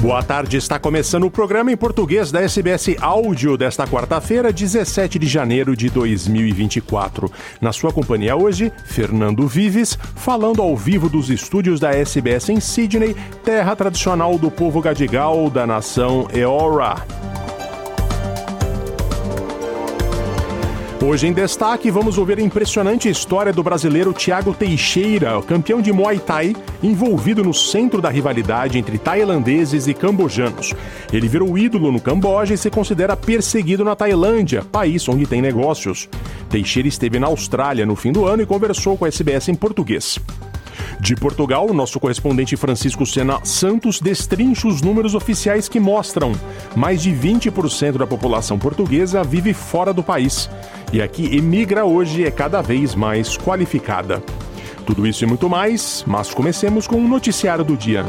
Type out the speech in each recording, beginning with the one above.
Boa tarde, está começando o programa em português da SBS Áudio desta quarta-feira, 17 de janeiro de 2024. Na sua companhia hoje, Fernando Vives, falando ao vivo dos estúdios da SBS em Sydney, terra tradicional do povo gadigal da nação Eora. Hoje em destaque, vamos ouvir a impressionante história do brasileiro Thiago Teixeira, campeão de Muay Thai, envolvido no centro da rivalidade entre tailandeses e cambojanos. Ele virou ídolo no Camboja e se considera perseguido na Tailândia, país onde tem negócios. Teixeira esteve na Austrália no fim do ano e conversou com a SBS em português. De Portugal, nosso correspondente Francisco Sena Santos destrincha os números oficiais que mostram mais de 20% da população portuguesa vive fora do país e a que emigra hoje é cada vez mais qualificada. Tudo isso e muito mais, mas comecemos com o um noticiário do dia.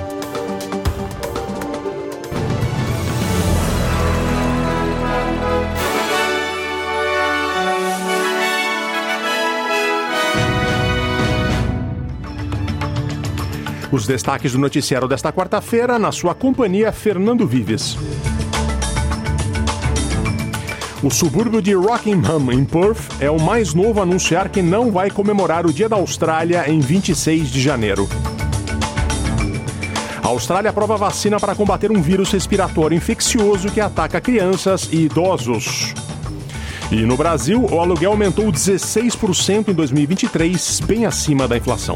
Os destaques do noticiário desta quarta-feira, na sua companhia, Fernando Vives. O subúrbio de Rockingham, em Perth, é o mais novo a anunciar que não vai comemorar o Dia da Austrália em 26 de janeiro. A Austrália aprova vacina para combater um vírus respiratório infeccioso que ataca crianças e idosos. E no Brasil, o aluguel aumentou 16% em 2023, bem acima da inflação.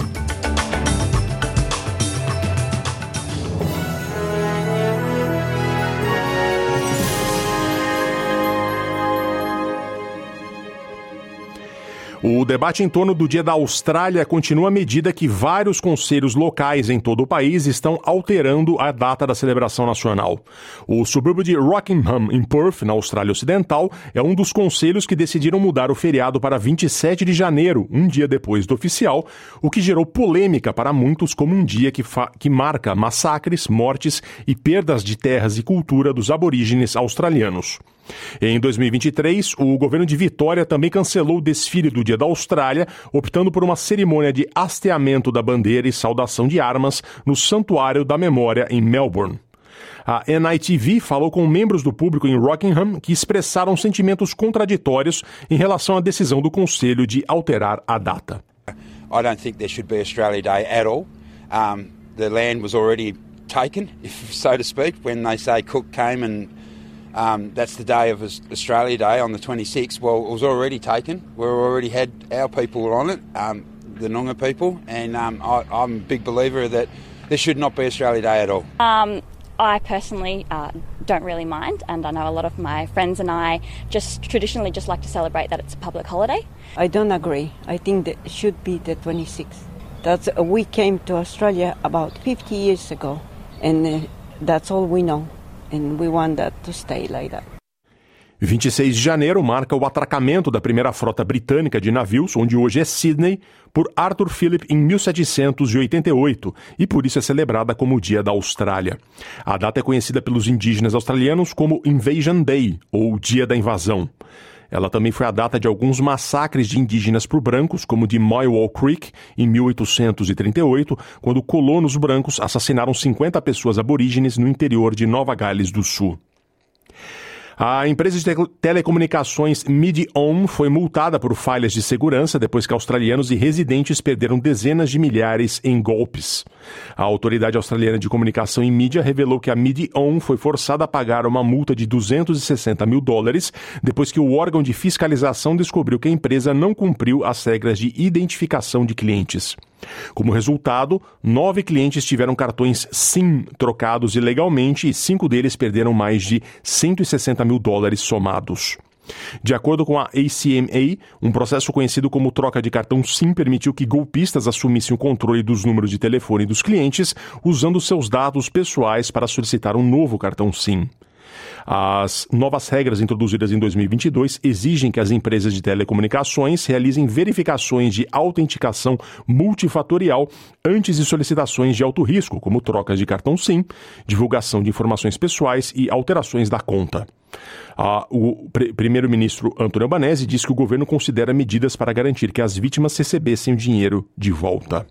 O debate em torno do Dia da Austrália continua à medida que vários conselhos locais em todo o país estão alterando a data da celebração nacional. O subúrbio de Rockingham, em Perth, na Austrália Ocidental, é um dos conselhos que decidiram mudar o feriado para 27 de janeiro, um dia depois do oficial, o que gerou polêmica para muitos como um dia que, que marca massacres, mortes e perdas de terras e cultura dos aborígenes australianos. Em 2023, o governo de Vitória também cancelou o desfile do Dia da Austrália, optando por uma cerimônia de hasteamento da bandeira e saudação de armas no Santuário da Memória em Melbourne. A NITV falou com membros do público em Rockingham que expressaram sentimentos contraditórios em relação à decisão do Conselho de alterar a data. I don't think there should be Australia Day at all. Um, the land was already taken, if so to speak, when they say Cook came and Um, that's the day of Australia Day on the 26th. Well, it was already taken. We already had our people on it, um, the Noongar people, and um, I, am a big believer that there should not be Australia Day at all. Um, I personally uh, don't really mind, and I know a lot of my friends and I just traditionally just like to celebrate that it's a public holiday. I don't agree. I think that it should be the 26th. That's uh, we came to Australia about 50 years ago, and uh, that's all we know. And we want that to stay like that. 26 de janeiro marca o atracamento da primeira frota britânica de navios, onde hoje é Sydney, por Arthur Phillip em 1788 e por isso é celebrada como o Dia da Austrália. A data é conhecida pelos indígenas australianos como Invasion Day, ou Dia da Invasão. Ela também foi a data de alguns massacres de indígenas por brancos, como de Moywall Creek, em 1838, quando colonos brancos assassinaram 50 pessoas aborígenes no interior de Nova Gales do Sul. A empresa de telecomunicações MidOn foi multada por falhas de segurança depois que australianos e residentes perderam dezenas de milhares em golpes. A Autoridade Australiana de Comunicação e Mídia revelou que a MidOn foi forçada a pagar uma multa de 260 mil dólares depois que o órgão de fiscalização descobriu que a empresa não cumpriu as regras de identificação de clientes. Como resultado, nove clientes tiveram cartões SIM trocados ilegalmente e cinco deles perderam mais de 160 mil dólares somados. De acordo com a ACMA, um processo conhecido como troca de cartão SIM permitiu que golpistas assumissem o controle dos números de telefone dos clientes usando seus dados pessoais para solicitar um novo cartão SIM. As novas regras introduzidas em 2022 exigem que as empresas de telecomunicações realizem verificações de autenticação multifatorial antes de solicitações de alto risco, como trocas de cartão SIM, divulgação de informações pessoais e alterações da conta. O primeiro-ministro Antônio Albanese disse que o governo considera medidas para garantir que as vítimas recebessem o dinheiro de volta.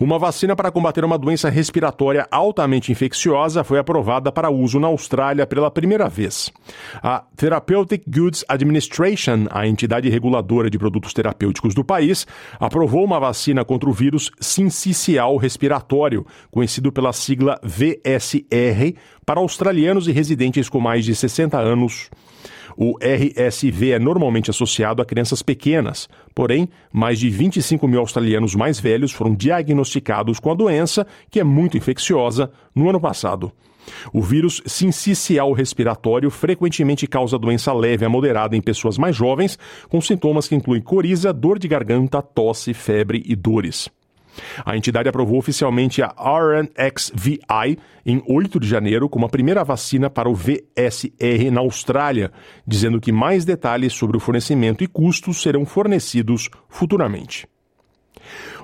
Uma vacina para combater uma doença respiratória altamente infecciosa foi aprovada para uso na Austrália pela primeira vez. A Therapeutic Goods Administration, a entidade reguladora de produtos terapêuticos do país, aprovou uma vacina contra o vírus sincicial respiratório, conhecido pela sigla VSR, para australianos e residentes com mais de 60 anos. O RSV é normalmente associado a crianças pequenas, porém, mais de 25 mil australianos mais velhos foram diagnosticados com a doença, que é muito infecciosa, no ano passado. O vírus sincicial respiratório frequentemente causa doença leve a moderada em pessoas mais jovens, com sintomas que incluem coriza, dor de garganta, tosse, febre e dores. A entidade aprovou oficialmente a RNXVI em 8 de janeiro como a primeira vacina para o VSR na Austrália, dizendo que mais detalhes sobre o fornecimento e custos serão fornecidos futuramente.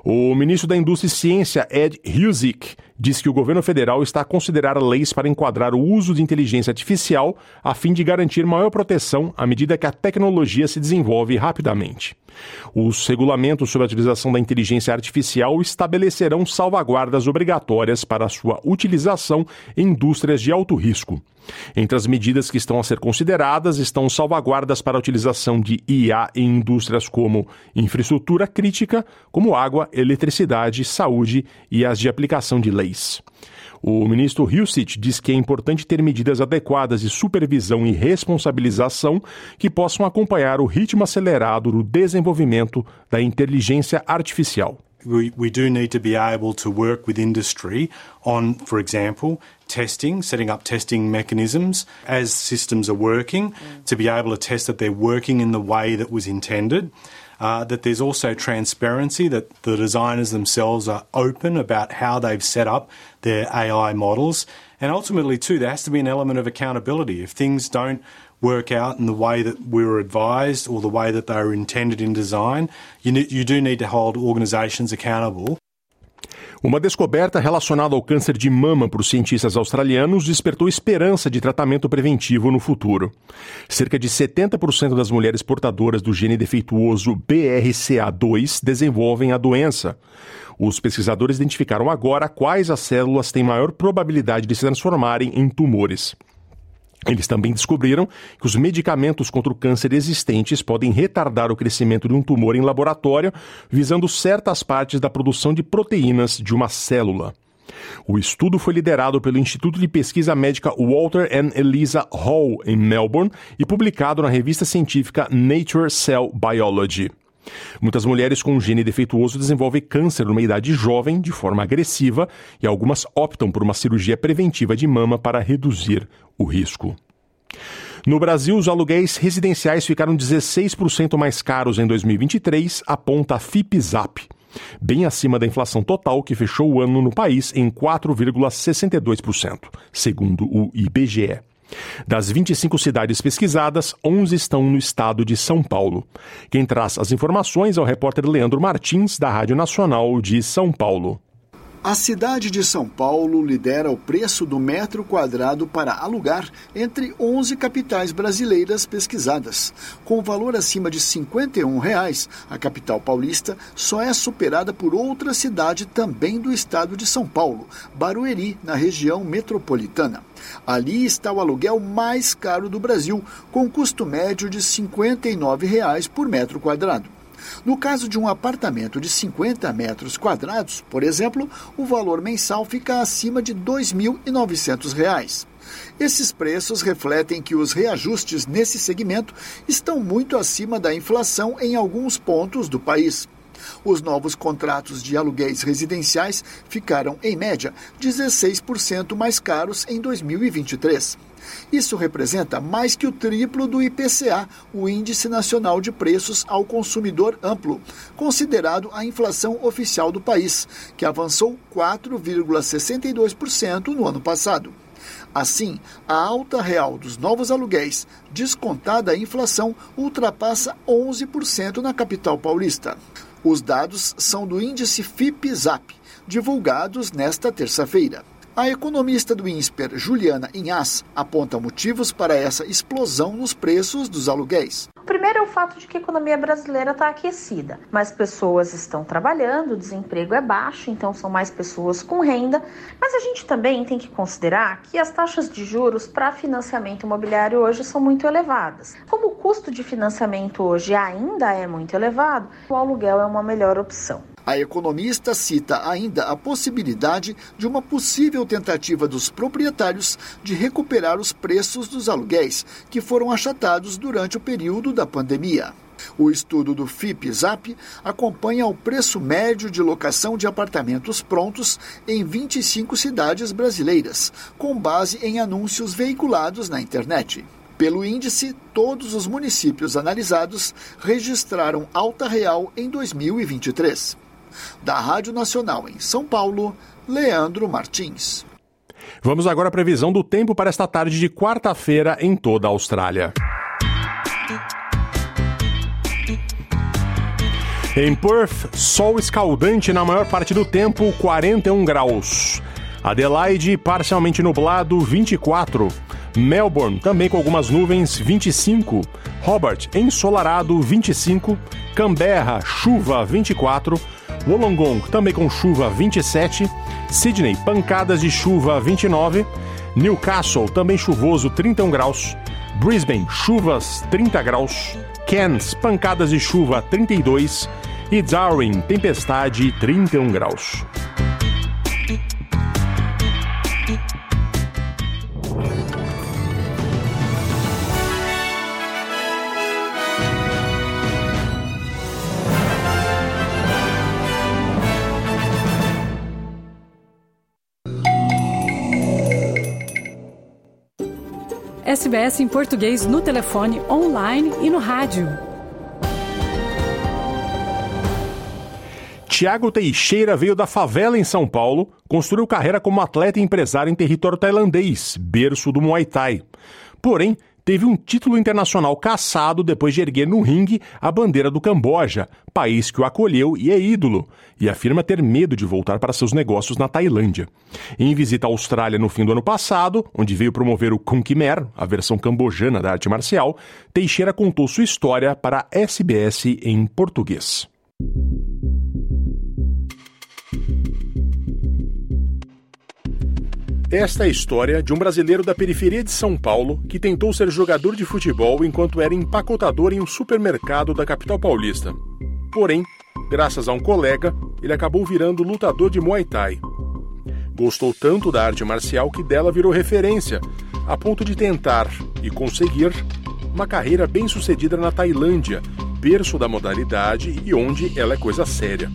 O ministro da Indústria e Ciência, Ed Husick, diz que o governo federal está a considerar leis para enquadrar o uso de inteligência artificial a fim de garantir maior proteção à medida que a tecnologia se desenvolve rapidamente. Os regulamentos sobre a utilização da inteligência artificial estabelecerão salvaguardas obrigatórias para sua utilização em indústrias de alto risco. Entre as medidas que estão a ser consideradas estão salvaguardas para a utilização de IA em indústrias como infraestrutura crítica, como água, eletricidade, saúde e as de aplicação de leis. O ministro Hilsit diz que é importante ter medidas adequadas de supervisão e responsabilização que possam acompanhar o ritmo acelerado do desenvolvimento da inteligência artificial. we, we do need to be able to work with industry on, for example, testing, setting up testing mechanisms as systems are working, to be able to test that they're working in the way that was intended. Uh, that there's also transparency, that the designers themselves are open about how they've set up their AI models. And ultimately, too, there has to be an element of accountability. If things don't work out in the way that we were advised or the way that they were intended in design, you, you do need to hold organisations accountable. Uma descoberta relacionada ao câncer de mama por cientistas australianos despertou esperança de tratamento preventivo no futuro. Cerca de 70% das mulheres portadoras do gene defeituoso BRCA2 desenvolvem a doença. Os pesquisadores identificaram agora quais as células têm maior probabilidade de se transformarem em tumores. Eles também descobriram que os medicamentos contra o câncer existentes podem retardar o crescimento de um tumor em laboratório, visando certas partes da produção de proteínas de uma célula. O estudo foi liderado pelo Instituto de Pesquisa Médica Walter and Eliza Hall, em Melbourne, e publicado na revista científica Nature Cell Biology. Muitas mulheres com um gene defeituoso desenvolvem câncer numa idade jovem, de forma agressiva, e algumas optam por uma cirurgia preventiva de mama para reduzir o risco. No Brasil, os aluguéis residenciais ficaram 16% mais caros em 2023, aponta a FIPZAP, bem acima da inflação total que fechou o ano no país em 4,62%, segundo o IBGE. Das 25 cidades pesquisadas, 11 estão no estado de São Paulo. Quem traz as informações é o repórter Leandro Martins, da Rádio Nacional de São Paulo. A cidade de São Paulo lidera o preço do metro quadrado para alugar entre 11 capitais brasileiras pesquisadas. Com valor acima de 51 reais, a capital paulista só é superada por outra cidade também do estado de São Paulo, Barueri, na região metropolitana. Ali está o aluguel mais caro do Brasil, com custo médio de 59 reais por metro quadrado. No caso de um apartamento de 50 metros quadrados, por exemplo, o valor mensal fica acima de R$ 2.900. Esses preços refletem que os reajustes nesse segmento estão muito acima da inflação em alguns pontos do país. Os novos contratos de aluguéis residenciais ficaram, em média, 16% mais caros em 2023. Isso representa mais que o triplo do IPCA, o Índice Nacional de Preços ao Consumidor Amplo, considerado a inflação oficial do país, que avançou 4,62% no ano passado. Assim, a alta real dos novos aluguéis, descontada a inflação, ultrapassa 11% na capital paulista. Os dados são do índice FIP-ZAP, divulgados nesta terça-feira. A economista do INSPER, Juliana Inhas, aponta motivos para essa explosão nos preços dos aluguéis. O primeiro é o fato de que a economia brasileira está aquecida. Mais pessoas estão trabalhando, o desemprego é baixo, então são mais pessoas com renda. Mas a gente também tem que considerar que as taxas de juros para financiamento imobiliário hoje são muito elevadas. Como o custo de financiamento hoje ainda é muito elevado, o aluguel é uma melhor opção. A economista cita ainda a possibilidade de uma possível tentativa dos proprietários de recuperar os preços dos aluguéis, que foram achatados durante o período da pandemia. O estudo do FIP-ZAP acompanha o preço médio de locação de apartamentos prontos em 25 cidades brasileiras, com base em anúncios veiculados na internet. Pelo índice, todos os municípios analisados registraram alta real em 2023. Da Rádio Nacional em São Paulo, Leandro Martins. Vamos agora à previsão do tempo para esta tarde de quarta-feira em toda a Austrália. Em Perth, sol escaldante na maior parte do tempo, 41 graus. Adelaide, parcialmente nublado, 24. Melbourne, também com algumas nuvens, 25. Hobart, ensolarado, 25. Canberra, chuva, 24. Wollongong, também com chuva 27, Sydney, pancadas de chuva 29, Newcastle, também chuvoso 31 graus, Brisbane, chuvas 30 graus, Cairns, pancadas de chuva 32 e Darwin, tempestade 31 graus. SBS em português no telefone, online e no rádio. Tiago Teixeira veio da favela em São Paulo, construiu carreira como atleta e empresário em território tailandês, berço do Muay Thai. Porém, teve um título internacional caçado depois de erguer no ringue a bandeira do Camboja, país que o acolheu e é ídolo, e afirma ter medo de voltar para seus negócios na Tailândia. Em visita à Austrália no fim do ano passado, onde veio promover o Kung Khmer, a versão cambojana da arte marcial, Teixeira contou sua história para a SBS em português. Esta é a história de um brasileiro da periferia de São Paulo que tentou ser jogador de futebol enquanto era empacotador em um supermercado da capital paulista. Porém, graças a um colega, ele acabou virando lutador de Muay Thai. Gostou tanto da arte marcial que dela virou referência, a ponto de tentar e conseguir uma carreira bem sucedida na Tailândia, berço da modalidade e onde ela é coisa séria.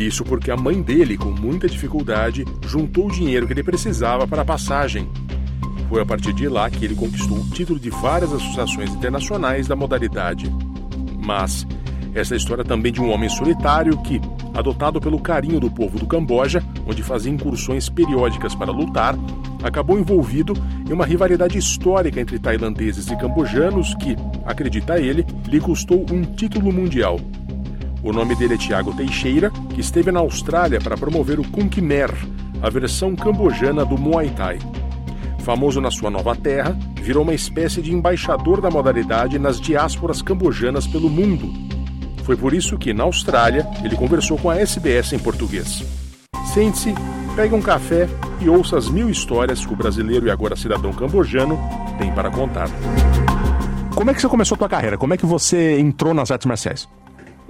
Isso porque a mãe dele, com muita dificuldade, juntou o dinheiro que ele precisava para a passagem. Foi a partir de lá que ele conquistou o título de várias associações internacionais da modalidade. Mas essa é a história também de um homem solitário que, adotado pelo carinho do povo do Camboja, onde fazia incursões periódicas para lutar, acabou envolvido em uma rivalidade histórica entre tailandeses e cambojanos que, acredita ele, lhe custou um título mundial. O nome dele é Tiago Teixeira, que esteve na Austrália para promover o Kung Khmer, a versão cambojana do Muay Thai. Famoso na sua nova terra, virou uma espécie de embaixador da modalidade nas diásporas cambojanas pelo mundo. Foi por isso que, na Austrália, ele conversou com a SBS em português. Sente-se, pegue um café e ouça as mil histórias que o brasileiro e agora cidadão cambojano tem para contar. Como é que você começou a sua carreira? Como é que você entrou nas artes marciais?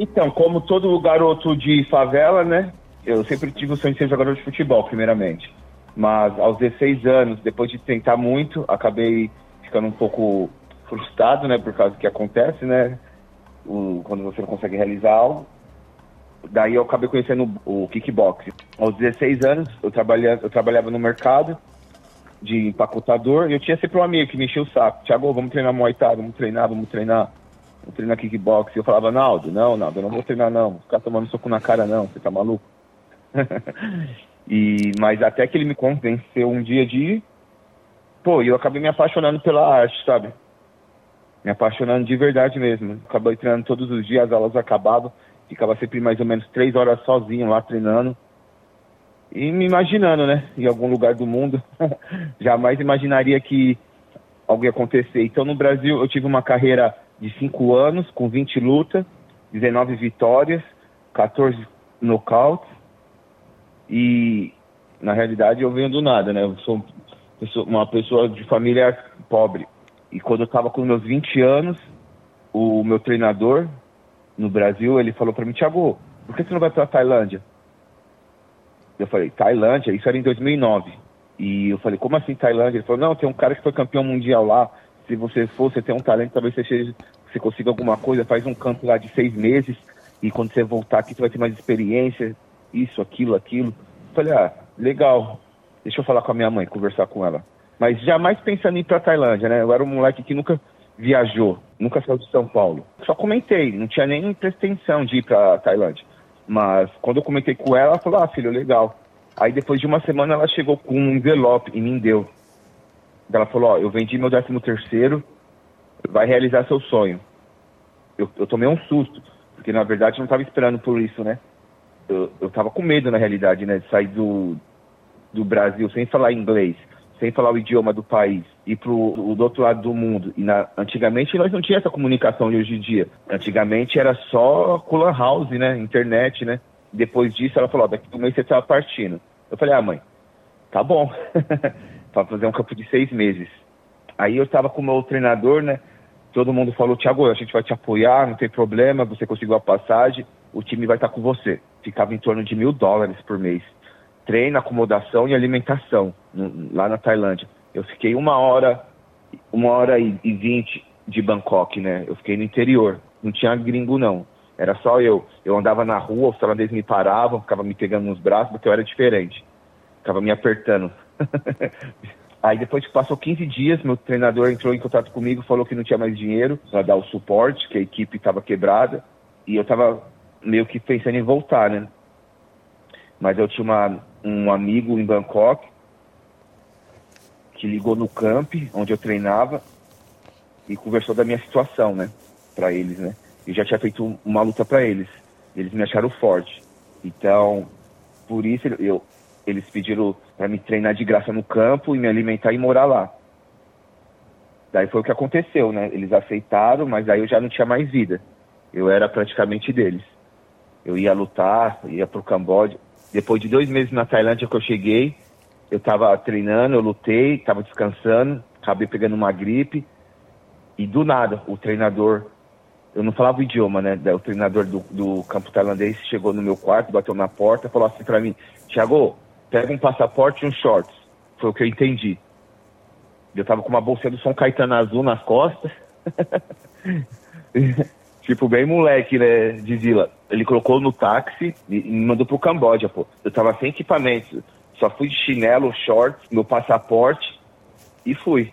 Então, como todo garoto de favela, né? Eu sempre tive o sonho de ser jogador de futebol, primeiramente. Mas aos 16 anos, depois de tentar muito, acabei ficando um pouco frustrado, né? Por causa do que acontece, né? O, quando você não consegue realizar algo. Daí eu acabei conhecendo o, kickboxing. Aos 16 anos, eu, trabalhava, eu trabalhava no mercado de empacotador e eu tinha sempre um amigo que me enchia o saco. Tiago, vamos treinar Muay Thai, vamos treinar, vamos treinar vou treinar kickbox. Eu falava, Naldo, não, Naldo, eu não vou treinar não, vou ficar tomando soco na cara não, você tá maluco? e, mas até que ele me convenceu um dia de Pô, e eu acabei me apaixonando pela arte, sabe? Me apaixonando de verdade mesmo. Acabei treinando todos os dias, as aulas acabavam, ficava sempre mais ou menos três horas sozinho lá treinando. E me imaginando, né? Em algum lugar do mundo. Jamais imaginaria que algo ia acontecer. Então, no Brasil, eu tive uma carreira de cinco anos, com 20 lutas, 19 vitórias, 14 nocautes. E, na realidade, eu venho do nada, né? Eu sou uma pessoa de família pobre. E quando eu estava com meus 20 anos, o meu treinador no Brasil, ele falou para mim, Thiago, por que você não vai para Tailândia? Eu falei, Tailândia? Isso era em 2009. E eu falei, como assim Tailândia? Ele falou, não, tem um cara que foi campeão mundial lá. Se você for, você tem um talento, talvez você, seja, você consiga alguma coisa, faz um campo lá de seis meses. E quando você voltar aqui, você vai ter mais experiência, isso, aquilo, aquilo. Falei, ah, legal. Deixa eu falar com a minha mãe, conversar com ela. Mas jamais pensando em ir pra Tailândia, né? Eu era um moleque que nunca viajou, nunca saiu de São Paulo. Só comentei, não tinha nem pretensão de ir pra Tailândia. Mas quando eu comentei com ela, ela falou, ah, filho, legal. Aí depois de uma semana ela chegou com um envelope e me deu. Ela falou, ó, eu vendi meu décimo terceiro, vai realizar seu sonho. Eu, eu tomei um susto, porque na verdade eu não estava esperando por isso, né? Eu, eu tava com medo na realidade, né, de sair do, do Brasil sem falar inglês sem falar o idioma do país, ir para o do outro lado do mundo. E na, antigamente nós não tinha essa comunicação de hoje em dia. Antigamente era só Cooler House, né? Internet, né? Depois disso ela falou, daqui a um mês você estava partindo. Eu falei, ah mãe, tá bom. para fazer um campo de seis meses. Aí eu estava com o meu treinador, né? Todo mundo falou, Thiago, a gente vai te apoiar, não tem problema, você conseguiu a passagem, o time vai estar com você. Ficava em torno de mil dólares por mês treino, acomodação e alimentação no, lá na Tailândia. Eu fiquei uma hora, uma hora e vinte de Bangkok, né? Eu fiquei no interior, não tinha gringo não. Era só eu. Eu andava na rua, os tailandeses me paravam, ficavam me pegando nos braços, porque eu era diferente. Ficava me apertando. Aí depois que passou 15 dias, meu treinador entrou em contato comigo, falou que não tinha mais dinheiro para dar o suporte, que a equipe estava quebrada. E eu estava meio que pensando em voltar, né? Mas eu tinha uma, um amigo em Bangkok que ligou no camp onde eu treinava e conversou da minha situação, né, para eles, né. Eu já tinha feito uma luta para eles. Eles me acharam forte. Então, por isso eu eles pediram para me treinar de graça no campo e me alimentar e morar lá. Daí foi o que aconteceu, né? Eles aceitaram, mas aí eu já não tinha mais vida. Eu era praticamente deles. Eu ia lutar, ia pro Camboja. Depois de dois meses na Tailândia que eu cheguei, eu estava treinando, eu lutei, estava descansando, acabei pegando uma gripe e do nada o treinador, eu não falava o idioma, né? O treinador do, do campo tailandês chegou no meu quarto, bateu na porta, falou assim para mim: Thiago, pega um passaporte e um shorts. Foi o que eu entendi. Eu tava com uma bolsa do São Caetano azul nas costas. tipo, bem moleque, né, de vila. Ele colocou no táxi e me mandou pro Camboja, pô. Eu tava sem equipamento. Só fui de chinelo, short, meu passaporte e fui.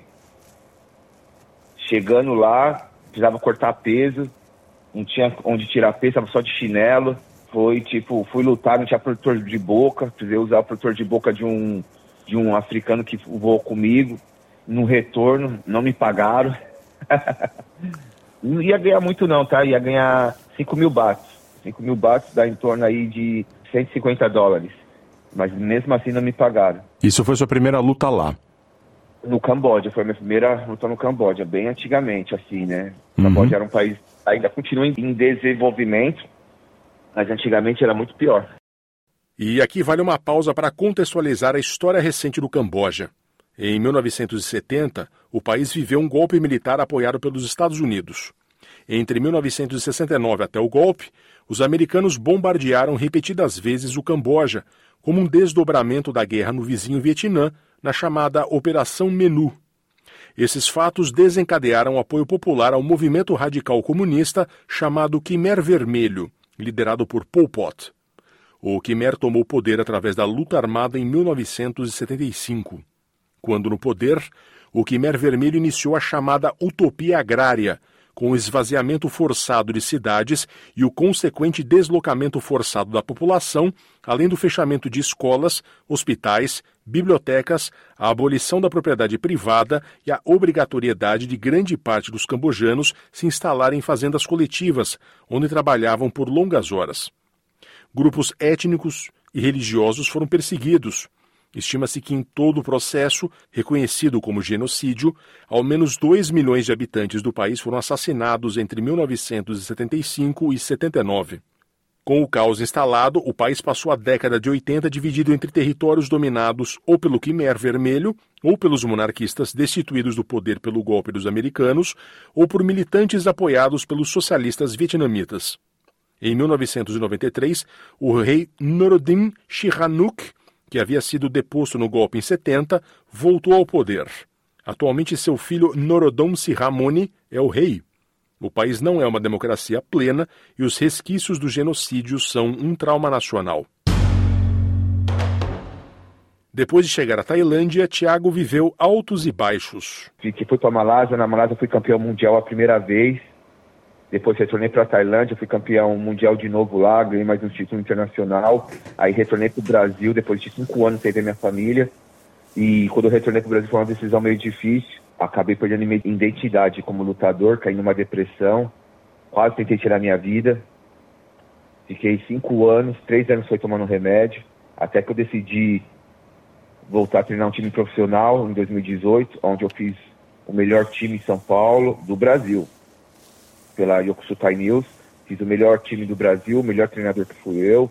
Chegando lá, precisava cortar peso, não tinha onde tirar peso, tava só de chinelo. Foi tipo, fui lutar, não tinha protetor de boca, precisei usar o protetor de boca de um, de um africano que voou comigo. No retorno, não me pagaram. não ia ganhar muito não, tá? Ia ganhar 5 mil bates. 5 mil bates dá em torno aí de 150 dólares. Mas mesmo assim não me pagaram. Isso foi sua primeira luta lá? No Camboja, foi a minha primeira luta no Camboja, bem antigamente, assim, né? O uhum. Camboja era um país, ainda continua em desenvolvimento, mas antigamente era muito pior. E aqui vale uma pausa para contextualizar a história recente do Camboja. Em 1970, o país viveu um golpe militar apoiado pelos Estados Unidos. Entre 1969 até o golpe, os americanos bombardearam repetidas vezes o Camboja, como um desdobramento da guerra no vizinho Vietnã, na chamada Operação Menu. Esses fatos desencadearam o apoio popular ao movimento radical comunista chamado Khmer Vermelho, liderado por Pol Pot. O Khmer tomou poder através da luta armada em 1975. Quando no poder, o Quimer Vermelho iniciou a chamada Utopia Agrária, com o esvaziamento forçado de cidades e o consequente deslocamento forçado da população, além do fechamento de escolas, hospitais, bibliotecas, a abolição da propriedade privada e a obrigatoriedade de grande parte dos cambojanos se instalarem em fazendas coletivas, onde trabalhavam por longas horas. Grupos étnicos e religiosos foram perseguidos. Estima-se que em todo o processo, reconhecido como genocídio, ao menos 2 milhões de habitantes do país foram assassinados entre 1975 e 79. Com o caos instalado, o país passou a década de 80 dividido entre territórios dominados ou pelo Khmer Vermelho, ou pelos monarquistas destituídos do poder pelo golpe dos americanos, ou por militantes apoiados pelos socialistas vietnamitas. Em 1993, o rei Norodom Sihanouk que havia sido deposto no golpe em 70, voltou ao poder. Atualmente, seu filho Norodom Sihamoni é o rei. O país não é uma democracia plena e os resquícios do genocídio são um trauma nacional. Depois de chegar à Tailândia, Thiago viveu altos e baixos. Fui para a Malásia, na Malásia fui campeão mundial a primeira vez. Depois retornei para a Tailândia, fui campeão mundial de novo lá, ganhei mais um título internacional. Aí retornei para o Brasil depois de cinco anos sem ver minha família. E quando eu retornei para o Brasil foi uma decisão meio difícil. Acabei perdendo minha identidade como lutador, caí numa depressão. Quase tentei tirar minha vida. Fiquei cinco anos, três anos foi tomando remédio. Até que eu decidi voltar a treinar um time profissional em 2018, onde eu fiz o melhor time em São Paulo do Brasil pela Yokosutai News. Fiz o melhor time do Brasil, o melhor treinador que fui eu,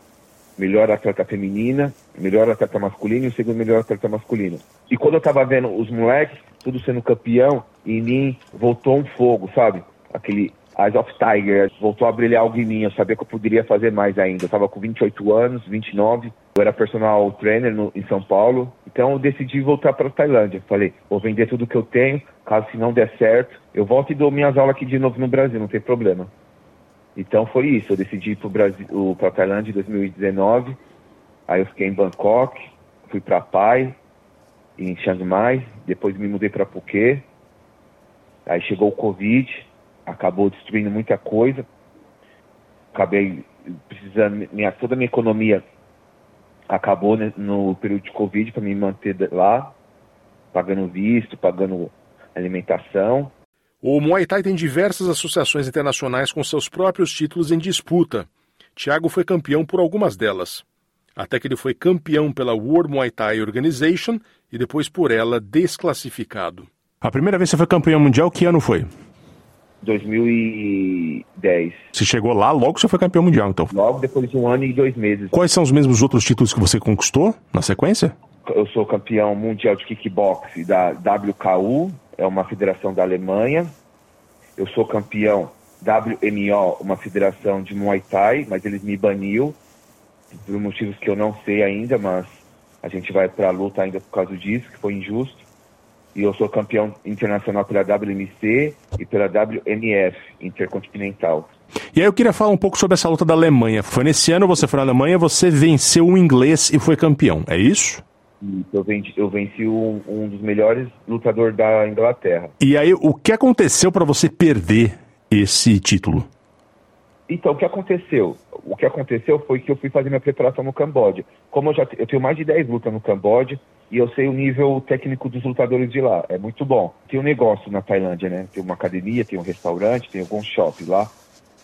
melhor atleta feminina, melhor atleta masculino e o segundo melhor atleta masculino. E quando eu tava vendo os moleques, tudo sendo campeão, em mim voltou um fogo, sabe? Aquele Eyes of Tiger, voltou a brilhar algo em mim, eu sabia que eu poderia fazer mais ainda. Eu tava com 28 anos, 29, eu era personal trainer no, em São Paulo, então eu decidi voltar para a Tailândia. Falei, vou vender tudo que eu tenho, caso se não der certo, eu volto e dou minhas aulas aqui de novo no Brasil, não tem problema. Então foi isso, eu decidi ir para para Tailândia em 2019, aí eu fiquei em Bangkok, fui para Pai, em Chiang Mai, depois me mudei para Phuket, aí chegou o Covid, acabou destruindo muita coisa, acabei precisando, minha, toda a minha economia acabou né, no período de Covid para me manter lá, pagando visto, pagando alimentação. O Muay Thai tem diversas associações internacionais com seus próprios títulos em disputa. Thiago foi campeão por algumas delas. Até que ele foi campeão pela World Muay Thai Organization e depois por ela desclassificado. A primeira vez que você foi campeão mundial, que ano foi? 2010. Você chegou lá, logo você foi campeão mundial, então? Logo depois de um ano e dois meses. Quais são os mesmos outros títulos que você conquistou na sequência? Eu sou campeão mundial de kickbox da WKU, é uma federação da Alemanha. Eu sou campeão WMO, uma federação de Muay Thai, mas eles me baniu por motivos que eu não sei ainda, mas a gente vai para a luta ainda por causa disso, que foi injusto e eu sou campeão internacional pela WMC e pela WMF Intercontinental. E aí eu queria falar um pouco sobre essa luta da Alemanha. Foi nesse ano você foi na Alemanha, você venceu um inglês e foi campeão, é isso? Eu venci, eu venci um, um dos melhores lutadores da Inglaterra. E aí, o que aconteceu para você perder esse título? Então, o que aconteceu? O que aconteceu foi que eu fui fazer minha preparação no Camboja. Como eu já eu tenho mais de 10 lutas no Camboja, e eu sei o nível técnico dos lutadores de lá. É muito bom. Tem um negócio na Tailândia, né? Tem uma academia, tem um restaurante, tem alguns shopping lá.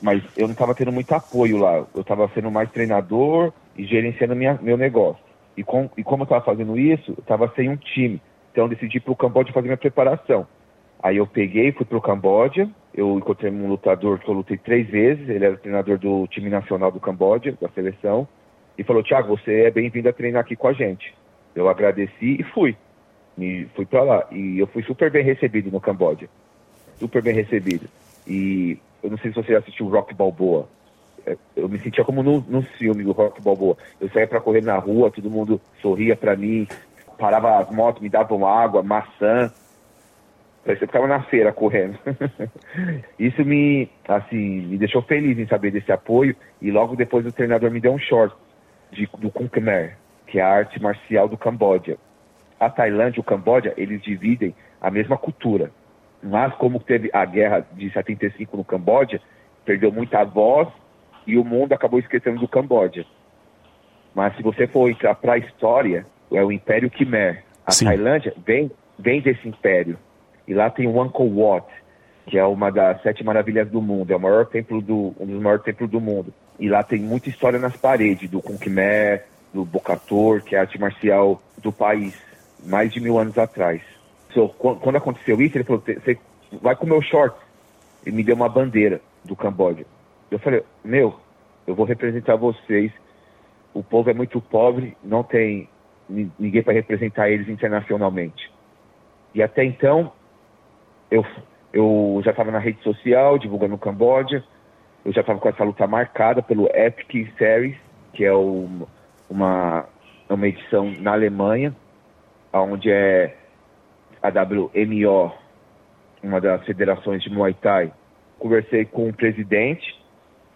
Mas eu não estava tendo muito apoio lá. Eu estava sendo mais treinador e gerenciando minha, meu negócio. E, com, e como eu estava fazendo isso, eu estava sem um time. Então eu decidi para o Camboja fazer minha preparação. Aí eu peguei, fui para o Camboja. Eu encontrei um lutador que eu lutei três vezes. Ele era treinador do time nacional do Camboja, da seleção. E falou: Thiago, você é bem-vindo a treinar aqui com a gente. Eu agradeci e fui. E fui para lá. E eu fui super bem recebido no Camboja. Super bem recebido. E eu não sei se você assistiu Rock Balboa. É, eu me sentia como no, no filme do Rock Balboa. Eu saía para correr na rua, todo mundo sorria para mim, parava as motos, me davam água, maçã. Parecia que eu ficava na feira correndo. Isso me, assim, me deixou feliz em saber desse apoio. E logo depois o treinador me deu um short de, do Kung Khmer que é a arte marcial do Camboja. A Tailândia e o Camboja, eles dividem a mesma cultura. Mas como teve a guerra de 75 no Camboja, perdeu muita voz e o mundo acabou esquecendo do Camboja. Mas se você for entrar para a história, é o Império Khmer. A Sim. Tailândia vem, vem desse império. E lá tem o Angkor Wat, que é uma das sete maravilhas do mundo, é o maior templo do, um dos maiores templos do mundo. E lá tem muita história nas paredes do Kung Khmer, do Bocator, que é a arte marcial do país, mais de mil anos atrás. So, quando aconteceu isso, ele falou, você vai com meu short. Ele me deu uma bandeira do Camboja. Eu falei, meu, eu vou representar vocês. O povo é muito pobre, não tem ninguém para representar eles internacionalmente. E até então, eu, eu já estava na rede social, divulgando o Camboja. Eu já estava com essa luta marcada pelo Epic Series, que é uma, uma edição na Alemanha, onde é a WMO, uma das federações de Muay Thai. Conversei com o presidente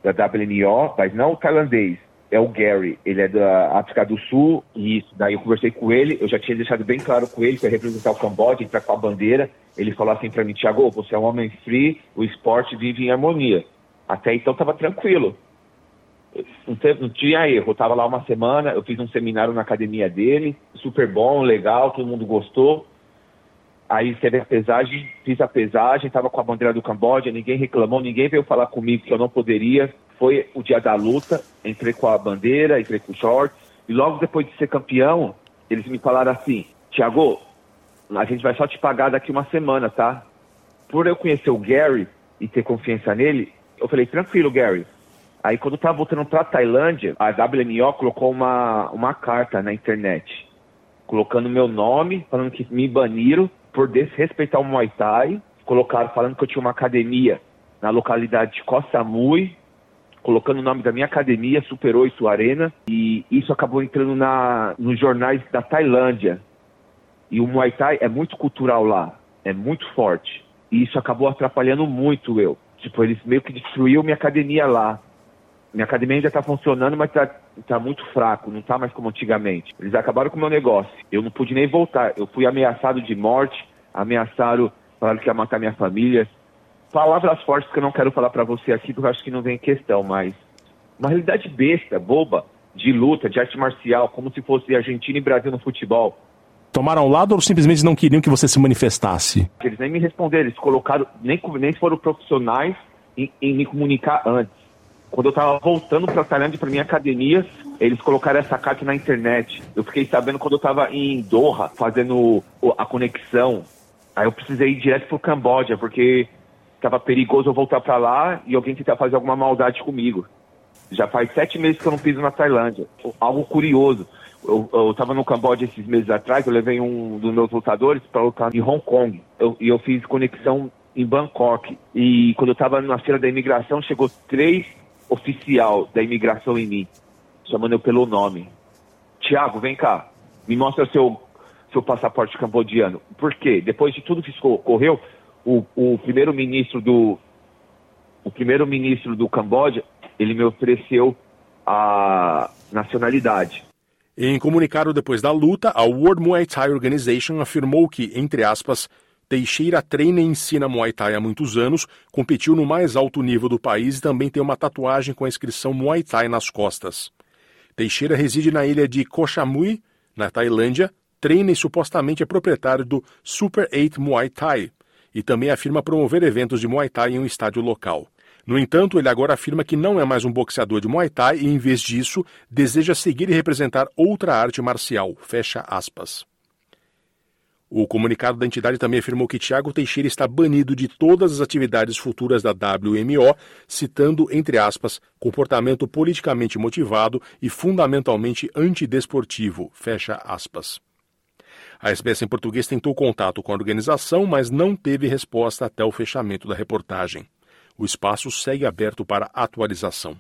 da WMO, mas não o tailandês, é o Gary, ele é da África do Sul, e daí eu conversei com ele, eu já tinha deixado bem claro com ele que ia representar o Camboja, entrar com a bandeira, ele falou assim para mim, Thiago, você é um homem free, o esporte vive em harmonia. Até então estava tranquilo, não, não tinha erro, eu estava lá uma semana, eu fiz um seminário na academia dele, super bom, legal, todo mundo gostou, Aí teve a pesagem, fiz a pesagem, estava com a bandeira do Camboja, ninguém reclamou, ninguém veio falar comigo que eu não poderia. Foi o dia da luta, entrei com a bandeira, entrei com o short. E logo depois de ser campeão, eles me falaram assim: Tiago, a gente vai só te pagar daqui uma semana, tá? Por eu conhecer o Gary e ter confiança nele, eu falei: tranquilo, Gary. Aí quando eu tava voltando pra Tailândia, a WMO colocou uma, uma carta na internet, colocando meu nome, falando que me baniram por desrespeitar o Muay Thai, colocaram falando que eu tinha uma academia na localidade de Koh Samui, colocando o nome da minha academia, Super 8 Arena, e isso acabou entrando na, nos jornais da Tailândia. E o Muay Thai é muito cultural lá, é muito forte. E isso acabou atrapalhando muito eu. Tipo, eles meio que destruíram minha academia lá. Minha academia ainda está funcionando, mas está tá muito fraco, não está mais como antigamente. Eles acabaram com o meu negócio. Eu não pude nem voltar. Eu fui ameaçado de morte, ameaçaram, falaram que ia matar minha família. Palavras fortes que eu não quero falar para você aqui, porque eu acho que não vem questão, mas uma realidade besta, boba, de luta, de arte marcial, como se fosse Argentina e Brasil no futebol. Tomaram lado ou simplesmente não queriam que você se manifestasse? Eles nem me responderam, eles colocaram, nem, nem foram profissionais em, em me comunicar antes. Quando eu tava voltando para Tailândia, para minha academia, eles colocaram essa carta na internet. Eu fiquei sabendo quando eu tava em Doha, fazendo a conexão. Aí eu precisei ir direto pro Camboja, porque tava perigoso eu voltar para lá e alguém tentar fazer alguma maldade comigo. Já faz sete meses que eu não piso na Tailândia. Algo curioso. Eu, eu tava no Camboja esses meses atrás, eu levei um dos meus lutadores para lutar em Hong Kong. Eu, e eu fiz conexão em Bangkok. E quando eu tava na feira da imigração, chegou três oficial da imigração em mim, chamando eu pelo nome. Tiago, vem cá, me mostra seu, seu passaporte cambodiano. Por quê? Depois de tudo que ocorreu, o, o primeiro-ministro do o primeiro-ministro do Camboja, ele me ofereceu a nacionalidade. Em comunicado depois da luta, a World Muay Thai Organization afirmou que, entre aspas, Teixeira treina e ensina Muay Thai há muitos anos, competiu no mais alto nível do país e também tem uma tatuagem com a inscrição Muay Thai nas costas. Teixeira reside na ilha de Koh Samui, na Tailândia, treina e supostamente é proprietário do Super 8 Muay Thai e também afirma promover eventos de Muay Thai em um estádio local. No entanto, ele agora afirma que não é mais um boxeador de Muay Thai e, em vez disso, deseja seguir e representar outra arte marcial. Fecha aspas. O comunicado da entidade também afirmou que Tiago Teixeira está banido de todas as atividades futuras da WMO, citando, entre aspas, comportamento politicamente motivado e fundamentalmente antidesportivo, fecha aspas. A SBS em português tentou contato com a organização, mas não teve resposta até o fechamento da reportagem. O espaço segue aberto para atualização.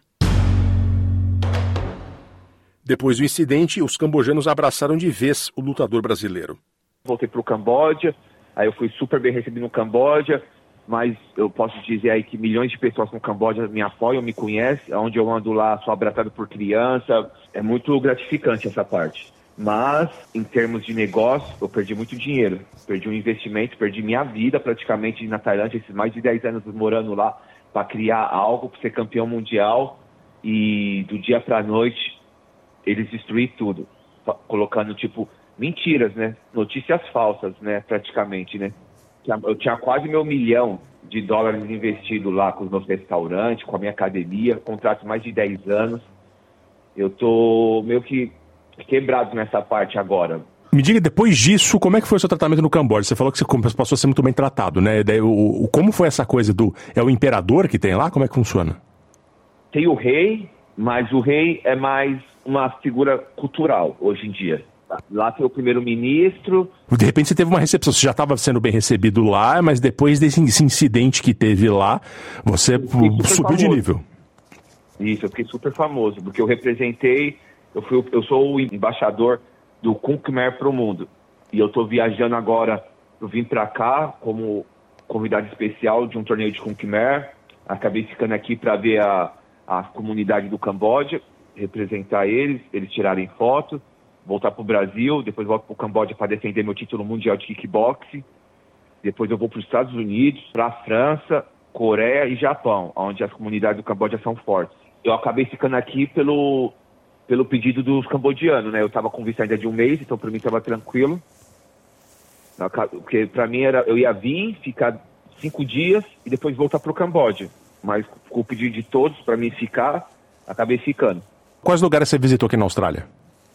Depois do incidente, os cambojanos abraçaram de vez o lutador brasileiro voltei para o Camboja, aí eu fui super bem recebido no Camboja, mas eu posso dizer aí que milhões de pessoas no Camboja me apoiam, me conhecem, onde eu ando lá sou abraçado por criança, é muito gratificante essa parte. Mas, em termos de negócio, eu perdi muito dinheiro. Perdi um investimento, perdi minha vida praticamente na Tailândia, esses mais de 10 anos morando lá, para criar algo, para ser campeão mundial. E do dia para noite, eles destruíram tudo. Colocando, tipo, mentiras, né? Notícias falsas, né? Praticamente, né? Eu tinha quase meu milhão de dólares investido lá com os meus restaurantes, com a minha academia, contrato mais de 10 anos. Eu tô meio que quebrado nessa parte agora. Me diga, depois disso, como é que foi o seu tratamento no Camboja? Você falou que você passou a ser muito bem tratado, né? O, o, como foi essa coisa do... É o imperador que tem lá? Como é que funciona? Tem o rei, mas o rei é mais uma figura cultural hoje em dia. Lá tem o primeiro-ministro. De repente você teve uma recepção, você já estava sendo bem recebido lá, mas depois desse incidente que teve lá, você subiu famoso. de nível. Isso, eu fiquei super famoso, porque eu representei, eu, fui, eu sou o embaixador do Kunkmer para o mundo. E eu estou viajando agora, eu vim para cá como convidado especial de um torneio de Kunkmer. Acabei ficando aqui para ver a, a comunidade do Camboja, representar eles, eles tirarem foto voltar para o Brasil, depois volto para o Camboja para defender meu título mundial de kickboxing. Depois eu vou para os Estados Unidos, para a França, Coreia e Japão, onde as comunidades do Camboja são fortes. Eu acabei ficando aqui pelo, pelo pedido dos cambodianos, né? Eu estava com vista ainda de um mês, então para mim estava tranquilo. Porque para mim era, eu ia vir, ficar cinco dias e depois voltar para o Camboja. Mas com o pedido de todos para mim ficar, acabei ficando. Quais lugares você visitou aqui na Austrália?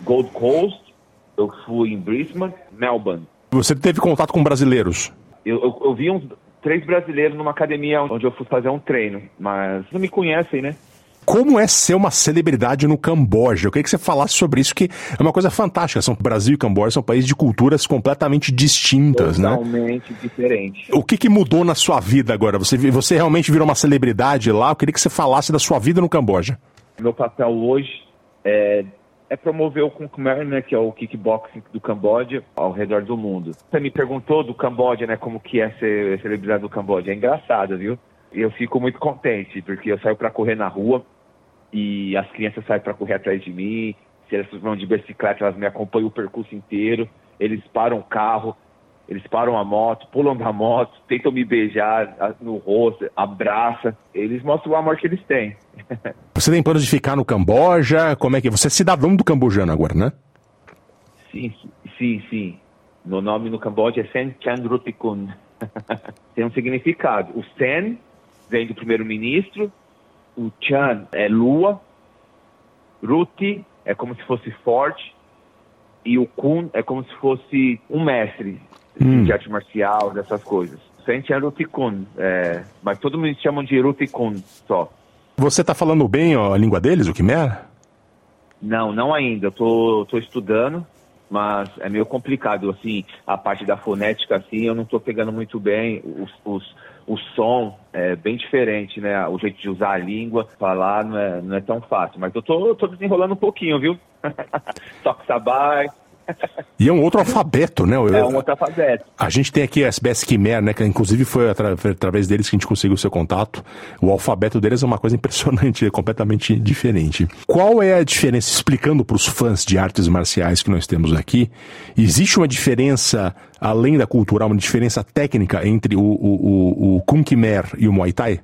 Gold Coast, eu fui em Brisbane, Melbourne. Você teve contato com brasileiros? Eu, eu, eu vi uns três brasileiros numa academia onde eu fui fazer um treino, mas não me conhecem, né? Como é ser uma celebridade no Camboja? Eu queria que você falasse sobre isso, que é uma coisa fantástica. São Brasil e Camboja são países de culturas completamente distintas, Totalmente né? Totalmente diferente. O que, que mudou na sua vida agora? Você, você realmente virou uma celebridade lá? Eu queria que você falasse da sua vida no Camboja. Meu papel hoje é é promover o Khmer, né, que é o kickboxing do Camboja, ao redor do mundo. Você me perguntou do Camboja, né, como que é ser celebridade do Camboja. É engraçado, viu? Eu fico muito contente, porque eu saio para correr na rua e as crianças saem para correr atrás de mim. Se elas vão de bicicleta, elas me acompanham o percurso inteiro. Eles param o carro, eles param a moto, pulam da moto, tentam me beijar no rosto, abraça. Eles mostram o amor que eles têm. Você tem planos de ficar no Camboja? Como é que você é cidadão do cambojano agora, né? Sim, sim, sim. Meu nome no Camboja é Sen Chandrutikun. tem um significado. O Sen vem do primeiro-ministro, o Chan é lua, Ruti é como se fosse forte e o Kun é como se fosse um mestre hum. de arte marcial, dessas coisas. Sen Chandrutikun, é, mas todo mundo chama de Rutikun só. Você está falando bem ó, a língua deles, o Khmer? Não, não ainda. Eu tô, tô estudando, mas é meio complicado. Assim, a parte da fonética, assim, eu não estou pegando muito bem. Os, os, o som é bem diferente, né? O jeito de usar a língua, falar não é, não é tão fácil. Mas eu tô, tô desenrolando um pouquinho, viu? Toque sabai, e é um outro alfabeto, né? É um outro alfabeto. A gente tem aqui a SBS Khmer, né? Que inclusive foi atra através deles que a gente conseguiu o seu contato. O alfabeto deles é uma coisa impressionante, é completamente diferente. Qual é a diferença, explicando para os fãs de artes marciais que nós temos aqui, existe uma diferença, além da cultural, uma diferença técnica entre o, o, o, o Kung Khmer e o Muay Thai?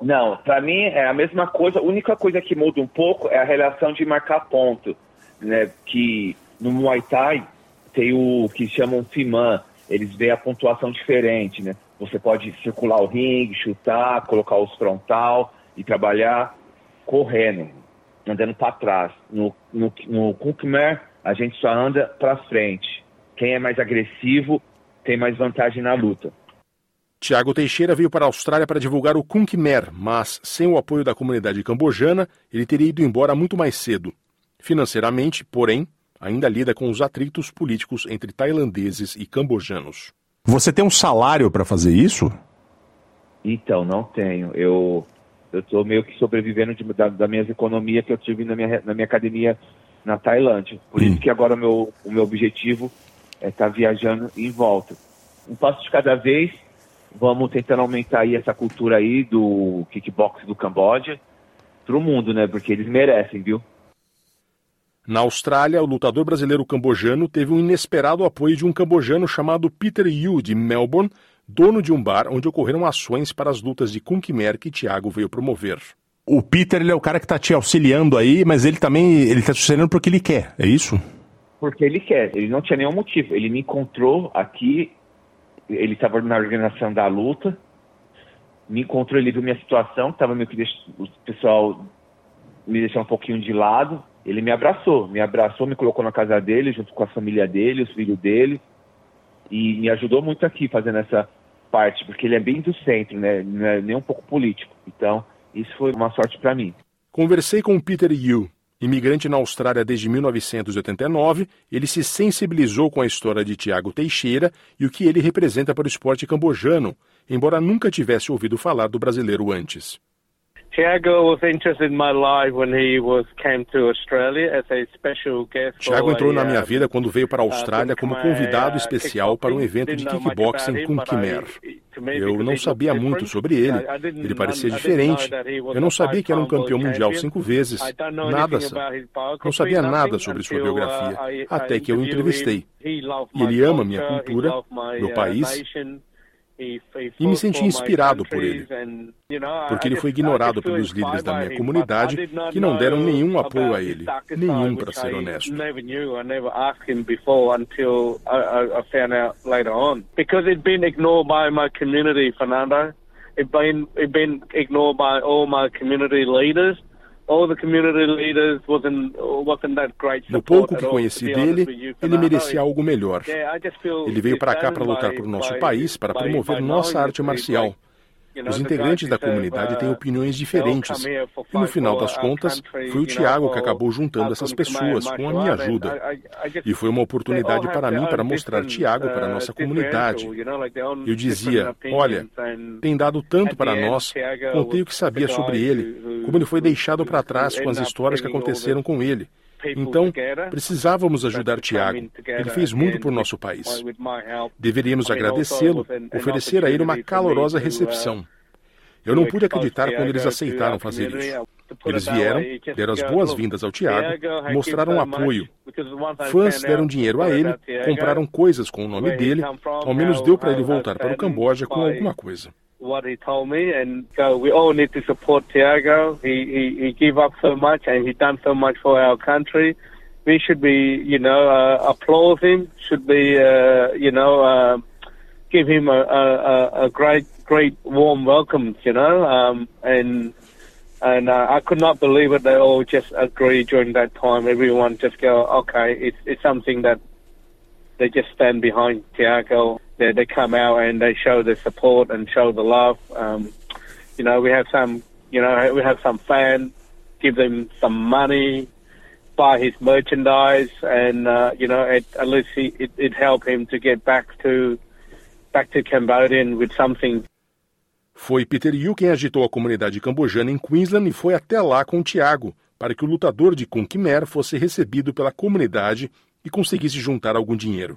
Não, para mim é a mesma coisa. A única coisa que muda um pouco é a relação de marcar ponto, né? Que no Muay Thai tem o que chamam Fiman, eles veem a pontuação diferente, né? Você pode circular o ringue, chutar, colocar os frontal e trabalhar correndo, andando para trás. No, no, no Kunkmer, a gente só anda para frente. Quem é mais agressivo tem mais vantagem na luta. Tiago Teixeira veio para a Austrália para divulgar o Kunkmer, mas sem o apoio da comunidade cambojana, ele teria ido embora muito mais cedo. Financeiramente, porém, ainda lida com os atritos políticos entre tailandeses e cambojanos. Você tem um salário para fazer isso? Então, não tenho. Eu eu estou meio que sobrevivendo de, da, da minhas economias que eu tive na minha, na minha academia na Tailândia. Por hum. isso que agora o meu, o meu objetivo é estar tá viajando em volta. Um passo de cada vez, vamos tentando aumentar aí essa cultura aí do kickbox do Camboja para o mundo, né? Porque eles merecem, viu? Na Austrália, o lutador brasileiro cambojano teve um inesperado apoio de um cambojano chamado Peter Yu, de Melbourne, dono de um bar onde ocorreram ações para as lutas de Kunkimer que Thiago veio promover. O Peter ele é o cara que está te auxiliando aí, mas ele também ele está te auxiliando porque ele quer, é isso? Porque ele quer, ele não tinha nenhum motivo. Ele me encontrou aqui, ele estava na organização da luta, me encontrou, ele viu minha situação, estava meio que deix... o pessoal me deixou um pouquinho de lado, ele me abraçou, me abraçou, me colocou na casa dele, junto com a família dele, os filhos dele, e me ajudou muito aqui fazendo essa parte, porque ele é bem do centro, né? Não é nem um pouco político. Então, isso foi uma sorte para mim. Conversei com Peter Yu, imigrante na Austrália desde 1989. Ele se sensibilizou com a história de Tiago Teixeira e o que ele representa para o esporte cambojano, embora nunca tivesse ouvido falar do brasileiro antes. Tiago was interested in my life when he was came to Australia as a special guest. Tiago entrou na minha vida quando veio para a Austrália como convidado especial para um evento de kickboxing com Khmer. Eu não sabia muito sobre ele. Ele parecia diferente. Eu não sabia que era um campeão mundial cinco vezes. Nada. Não sabia nada sobre sua biografia. Até que eu o entrevistei. E ele ama minha cultura, meu país e me senti inspirado por ele, porque ele foi ignorado pelos líderes da minha comunidade que não deram nenhum apoio a ele, nenhum para ser honesto. Because it'd been ignored by my community, Fernando. It'd been, it'd been ignored by all my community leaders. No pouco que conheci dele, ele merecia algo melhor. Ele veio para cá para lutar por nosso país, para promover nossa arte marcial. Os integrantes da comunidade têm opiniões diferentes. E no final das contas, foi o Tiago que acabou juntando essas pessoas com a minha ajuda. E foi uma oportunidade para mim para mostrar Tiago para a nossa comunidade. Eu dizia: Olha, tem dado tanto para nós, contei o que sabia sobre ele, como ele foi deixado para trás com as histórias que aconteceram com ele. Então, precisávamos ajudar Tiago. Ele fez muito por nosso país. Deveríamos agradecê-lo, oferecer a ele uma calorosa recepção. Eu não pude acreditar quando eles aceitaram fazer isso. Eles vieram, deram as boas-vindas ao Tiago, mostraram apoio. Fãs deram dinheiro a ele, compraram coisas com o nome dele, ao menos deu para ele voltar para o Camboja com alguma coisa. what he told me, and so we all need to support Tiago. He, he he gave up so much, and he done so much for our country. We should be, you know, uh, applaud him. Should be, uh, you know, uh, give him a, a, a great, great warm welcome. You know, um, and and uh, I could not believe it. They all just agree during that time. Everyone just go, okay, it's it's something that they just stand behind Tiago they, they come out and they show the support and show the love. Um, you know, we have some, you know, we have some fans give them some money, buy his merchandise, and uh, you know, it, at least he, it, it helped him to get back to back to Cambodian with something. Foi Peter Yu quem agitou a comunidade cambojana em Queensland e foi até lá com Tiago para que o lutador de Kung Khmer fosse recebido pela comunidade e conseguisse juntar algum dinheiro.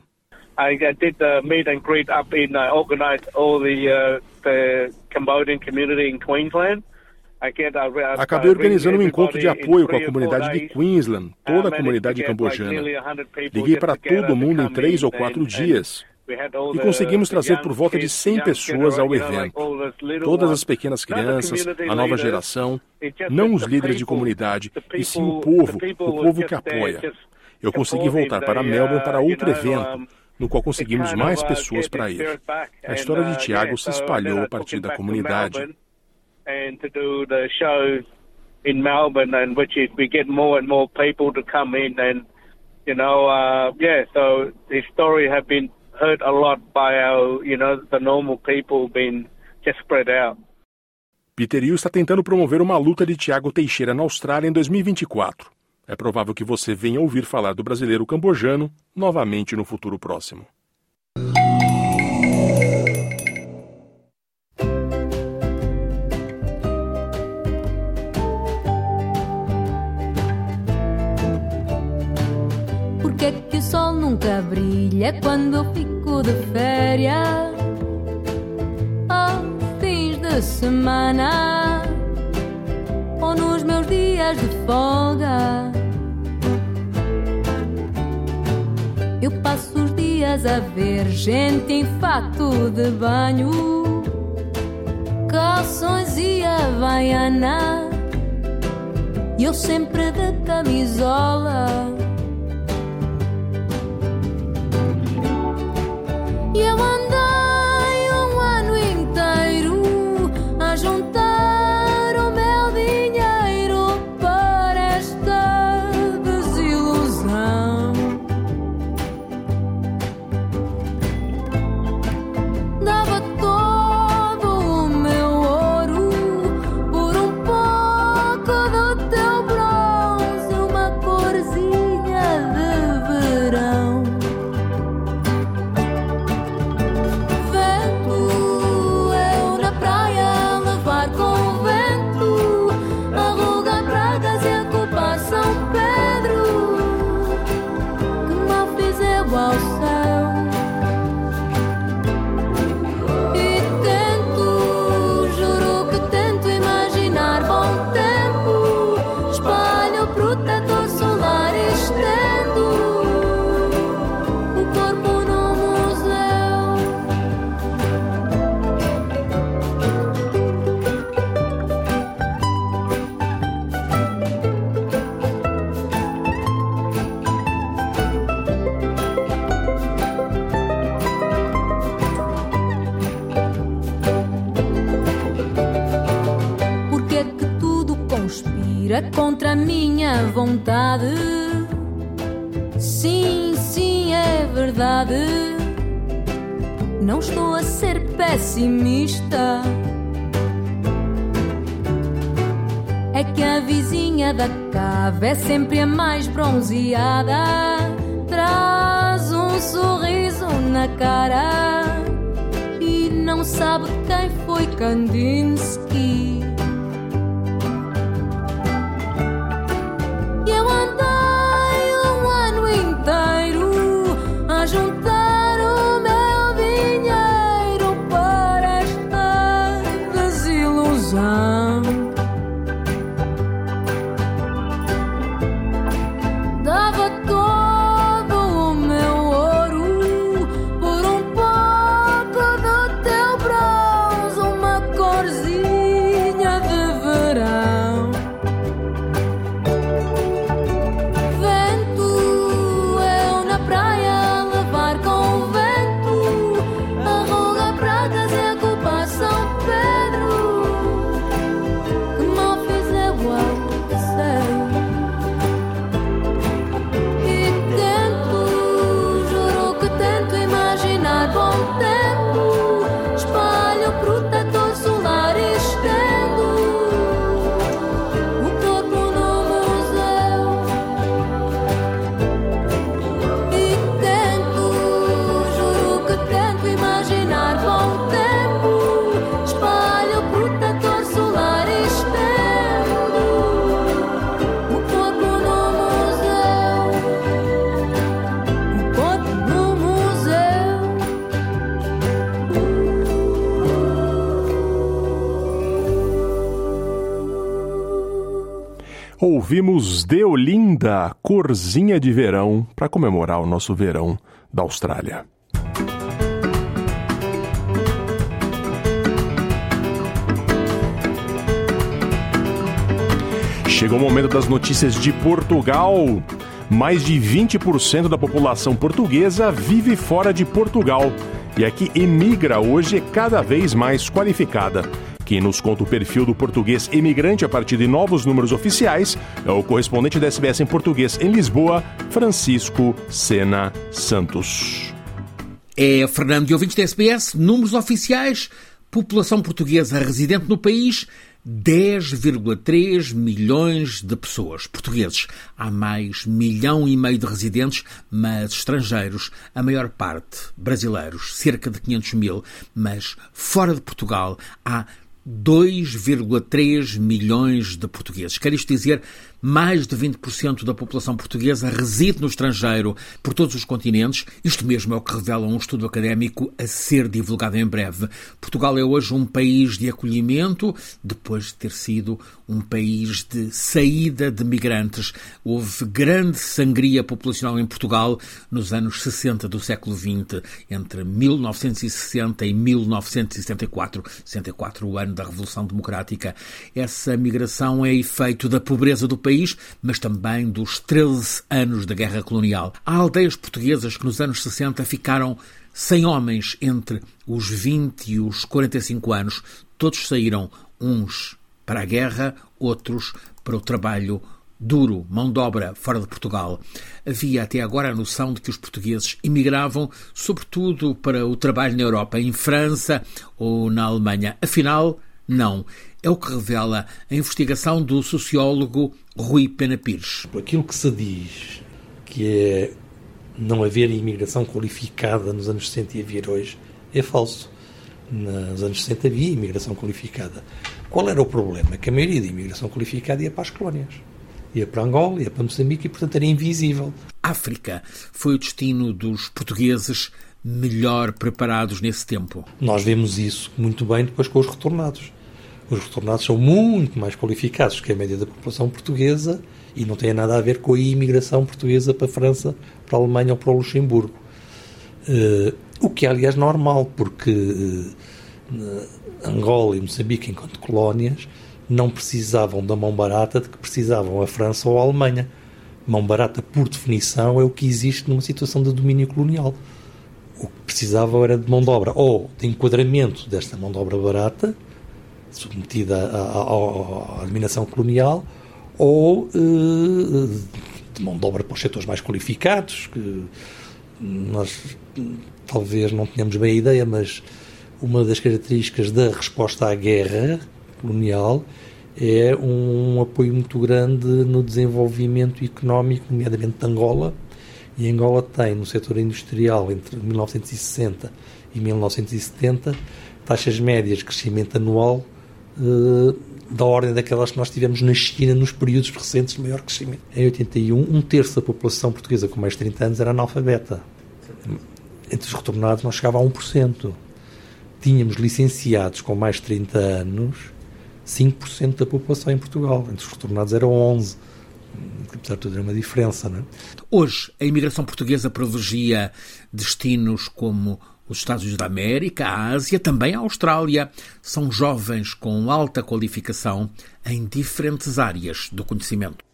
I did the meet and greet up in, uh, organized all the, uh, the Cambodian community in Queensland. Acabei organizando um encontro de apoio com a comunidade de Queensland, toda a comunidade cambojana. Liguei para todo mundo em três ou quatro dias e conseguimos trazer por volta de 100 pessoas ao evento. Todas as pequenas crianças, a nova geração, não os líderes de comunidade, e sim o povo, o povo que apoia. Eu consegui voltar para Melbourne para outro evento no qual conseguimos mais pessoas para ir. A história de Tiago se espalhou a partir da comunidade. in Melbourne, and which is we get more and more people to come in, and you know, uh, yeah. So the story have been heard a lot by our, you know, the normal people being just spread out. Peter Hill está tentando promover uma luta de Tiago Teixeira na Austrália em 2024. É provável que você venha ouvir falar do brasileiro cambojano novamente no futuro próximo. Sol nunca brilha quando eu fico de férias? Aos fins de semana ou nos meus dias de folga? Eu passo os dias a ver gente em fato de banho, calções e havaiana. E eu sempre de camisola. E eu andei sabe quem foi Kandinsky. Ouvimos Deolinda, Corzinha de Verão, para comemorar o nosso verão da Austrália. Chegou o momento das notícias de Portugal. Mais de 20% da população portuguesa vive fora de Portugal e a que emigra hoje é cada vez mais qualificada. Quem nos conta o perfil do português imigrante a partir de novos números oficiais é o correspondente da SBS em português em Lisboa, Francisco Sena Santos. É Fernando de ouvintes da SBS, números oficiais, população portuguesa residente no país, 10,3 milhões de pessoas portugueses. Há mais milhão e meio de residentes, mas estrangeiros, a maior parte brasileiros, cerca de 500 mil, mas fora de Portugal há 2,3 milhões de portugueses. Quer isto dizer mais de 20% da população portuguesa reside no estrangeiro, por todos os continentes. Isto mesmo é o que revela um estudo académico a ser divulgado em breve. Portugal é hoje um país de acolhimento, depois de ter sido um país de saída de migrantes. Houve grande sangria populacional em Portugal nos anos 60 do século XX, entre 1960 e 1974, 64 o ano da Revolução Democrática. Essa migração é efeito da pobreza do país, mas também dos 13 anos da Guerra Colonial. Há aldeias portuguesas que nos anos 60 ficaram sem homens entre os 20 e os 45 anos. Todos saíram, uns para a guerra, outros para o trabalho duro, mão de obra fora de Portugal. Havia até agora a noção de que os portugueses imigravam sobretudo para o trabalho na Europa, em França ou na Alemanha. Afinal, não. É o que revela a investigação do sociólogo Rui Pena Pires. Aquilo que se diz que é não haver imigração qualificada nos anos 60 e haver hoje é falso. Nos anos 60 havia imigração qualificada. Qual era o problema? Que a maioria da imigração qualificada ia para as colónias ia para Angola, ia para Moçambique e, portanto, era invisível. África foi o destino dos portugueses melhor preparados nesse tempo. Nós vemos isso muito bem depois com os retornados. Os retornados são muito mais qualificados que a média da população portuguesa e não tem nada a ver com a imigração portuguesa para a França, para a Alemanha ou para o Luxemburgo. Uh, o que é, aliás, normal, porque uh, Angola e Moçambique, enquanto colónias, não precisavam da mão barata de que precisavam a França ou a Alemanha. Mão barata, por definição, é o que existe numa situação de domínio colonial. O que precisavam era de mão de obra, ou de enquadramento desta mão de obra barata, submetida à, dominação colonial, ou eh, de mão de obra para os setores mais qualificados, que nós talvez não tenhamos bem a ideia, mas uma das características da resposta à guerra colonial é um apoio muito grande no desenvolvimento económico, nomeadamente de Angola. E Angola tem, no setor industrial, entre 1960 e 1970, taxas médias de crescimento anual eh, da ordem daquelas que nós tivemos na China nos períodos recentes de maior crescimento. Em 81, um terço da população portuguesa com mais de 30 anos era analfabeta. Entre os retornados, nós chegava a 1%. Tínhamos licenciados com mais de 30 anos 5% da população em Portugal. Entre os retornados eram 11%. Apesar de tudo, era uma diferença. Não é? Hoje, a imigração portuguesa privilegia destinos como os Estados Unidos da América, a Ásia, também a Austrália. São jovens com alta qualificação em diferentes áreas do conhecimento.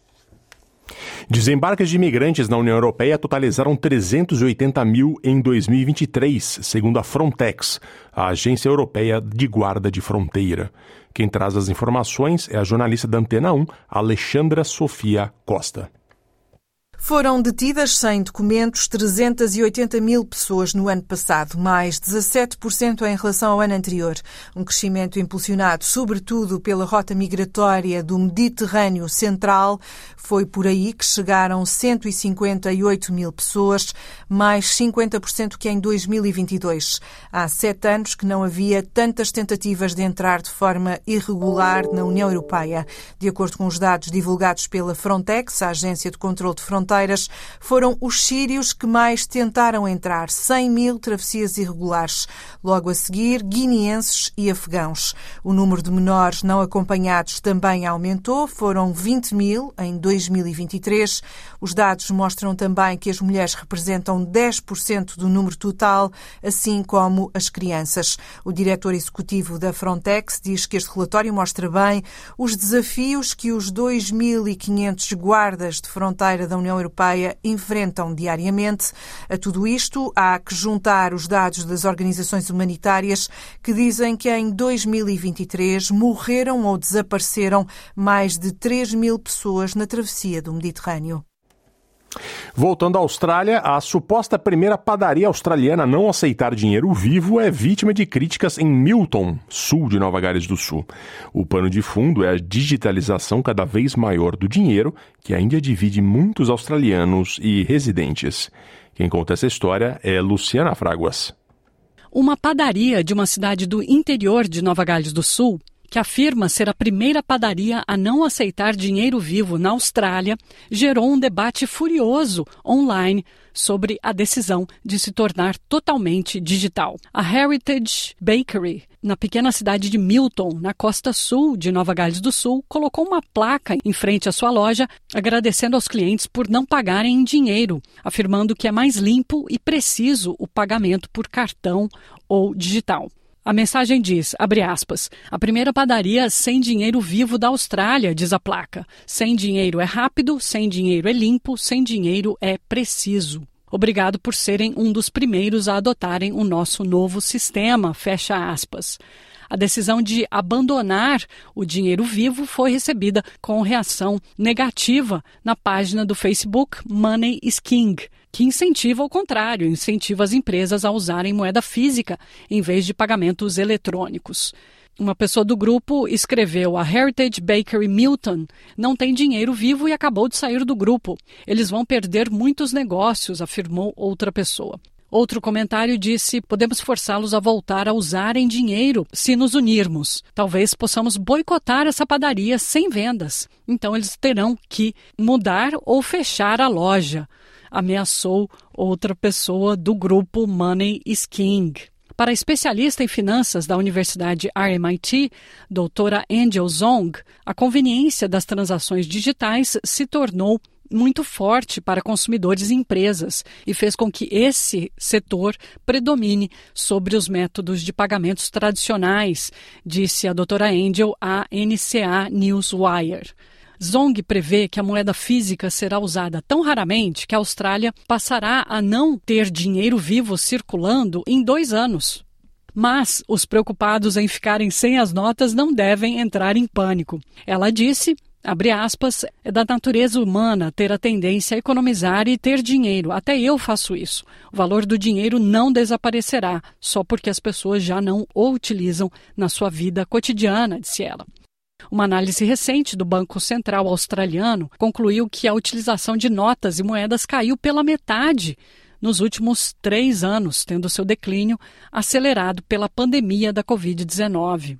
Desembarques de imigrantes na União Europeia totalizaram 380 mil em 2023, segundo a Frontex, a Agência Europeia de Guarda de Fronteira. Quem traz as informações é a jornalista da Antena 1, Alexandra Sofia Costa. Foram detidas sem documentos 380 mil pessoas no ano passado, mais 17% em relação ao ano anterior. Um crescimento impulsionado, sobretudo, pela rota migratória do Mediterrâneo Central. Foi por aí que chegaram 158 mil pessoas, mais 50% que em 2022. Há sete anos que não havia tantas tentativas de entrar de forma irregular na União Europeia. De acordo com os dados divulgados pela Frontex, a Agência de Controlo de Fronteiras, fronteiras foram os sírios que mais tentaram entrar, 100 mil travessias irregulares. Logo a seguir, guineenses e afegãos. O número de menores não acompanhados também aumentou, foram 20 mil em 2023. Os dados mostram também que as mulheres representam 10% do número total, assim como as crianças. O diretor executivo da Frontex diz que este relatório mostra bem os desafios que os 2.500 guardas de fronteira da União Europeia enfrentam diariamente. A tudo isto, há que juntar os dados das organizações humanitárias que dizem que em 2023 morreram ou desapareceram mais de 3 mil pessoas na travessia do Mediterrâneo. Voltando à Austrália, a suposta primeira padaria australiana a não aceitar dinheiro vivo é vítima de críticas em Milton, sul de Nova Gales do Sul. O pano de fundo é a digitalização cada vez maior do dinheiro, que ainda divide muitos australianos e residentes. Quem conta essa história é Luciana Fraguas. Uma padaria de uma cidade do interior de Nova Gales do Sul que afirma ser a primeira padaria a não aceitar dinheiro vivo na Austrália, gerou um debate furioso online sobre a decisão de se tornar totalmente digital. A Heritage Bakery, na pequena cidade de Milton, na costa sul de Nova Gales do Sul, colocou uma placa em frente à sua loja agradecendo aos clientes por não pagarem em dinheiro, afirmando que é mais limpo e preciso o pagamento por cartão ou digital. A mensagem diz, abre aspas, a primeira padaria sem dinheiro vivo da Austrália, diz a placa. Sem dinheiro é rápido, sem dinheiro é limpo, sem dinheiro é preciso. Obrigado por serem um dos primeiros a adotarem o nosso novo sistema, fecha aspas. A decisão de abandonar o dinheiro vivo foi recebida com reação negativa na página do Facebook Money is King, que incentiva o contrário, incentiva as empresas a usarem moeda física em vez de pagamentos eletrônicos. Uma pessoa do grupo escreveu: A Heritage Bakery Milton não tem dinheiro vivo e acabou de sair do grupo. Eles vão perder muitos negócios, afirmou outra pessoa. Outro comentário disse: podemos forçá-los a voltar a usarem dinheiro se nos unirmos. Talvez possamos boicotar essa padaria sem vendas. Então eles terão que mudar ou fechar a loja. Ameaçou outra pessoa do grupo Money is King. Para a especialista em finanças da Universidade RMIT, doutora Angel Zong, a conveniência das transações digitais se tornou muito forte para consumidores e empresas e fez com que esse setor predomine sobre os métodos de pagamentos tradicionais, disse a doutora Angel à NCA Newswire. Zong prevê que a moeda física será usada tão raramente que a Austrália passará a não ter dinheiro vivo circulando em dois anos. Mas os preocupados em ficarem sem as notas não devem entrar em pânico. Ela disse Abre aspas, é da natureza humana ter a tendência a economizar e ter dinheiro. Até eu faço isso. O valor do dinheiro não desaparecerá só porque as pessoas já não o utilizam na sua vida cotidiana, disse ela. Uma análise recente do Banco Central Australiano concluiu que a utilização de notas e moedas caiu pela metade nos últimos três anos, tendo seu declínio acelerado pela pandemia da Covid-19.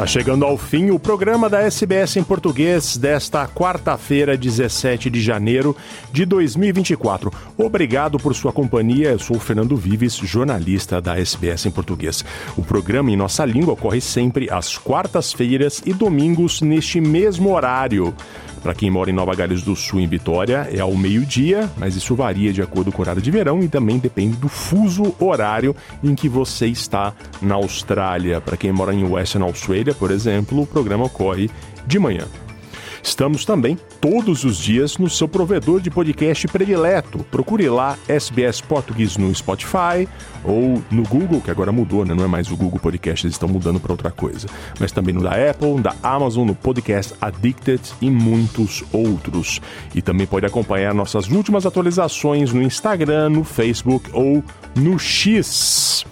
Está chegando ao fim o programa da SBS em português desta quarta-feira, 17 de janeiro de 2024. Obrigado por sua companhia. Eu sou o Fernando Vives, jornalista da SBS em português. O programa em nossa língua ocorre sempre às quartas-feiras e domingos neste mesmo horário. Para quem mora em Nova Gales do Sul, em Vitória, é ao meio-dia, mas isso varia de acordo com o horário de verão e também depende do fuso horário em que você está na Austrália. Para quem mora em Western Australia, por exemplo, o programa ocorre de manhã. Estamos também todos os dias no seu provedor de podcast predileto. Procure lá SBS Português no Spotify ou no Google, que agora mudou, né? Não é mais o Google Podcast, eles estão mudando para outra coisa. Mas também no da Apple, da Amazon, no Podcast Addicted e muitos outros. E também pode acompanhar nossas últimas atualizações no Instagram, no Facebook ou no X.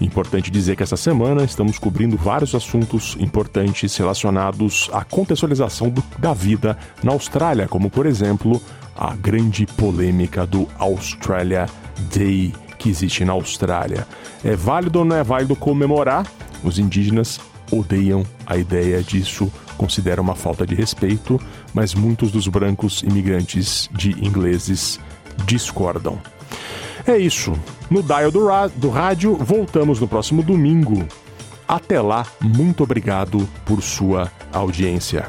Importante dizer que essa semana estamos cobrindo vários assuntos importantes relacionados à contextualização do, da vida na Austrália, como por exemplo a grande polêmica do Australia Day que existe na Austrália. É válido ou não é válido comemorar? Os indígenas odeiam a ideia disso, consideram uma falta de respeito, mas muitos dos brancos imigrantes de ingleses discordam. É isso. No Dial do, do Rádio, voltamos no próximo domingo. Até lá, muito obrigado por sua audiência.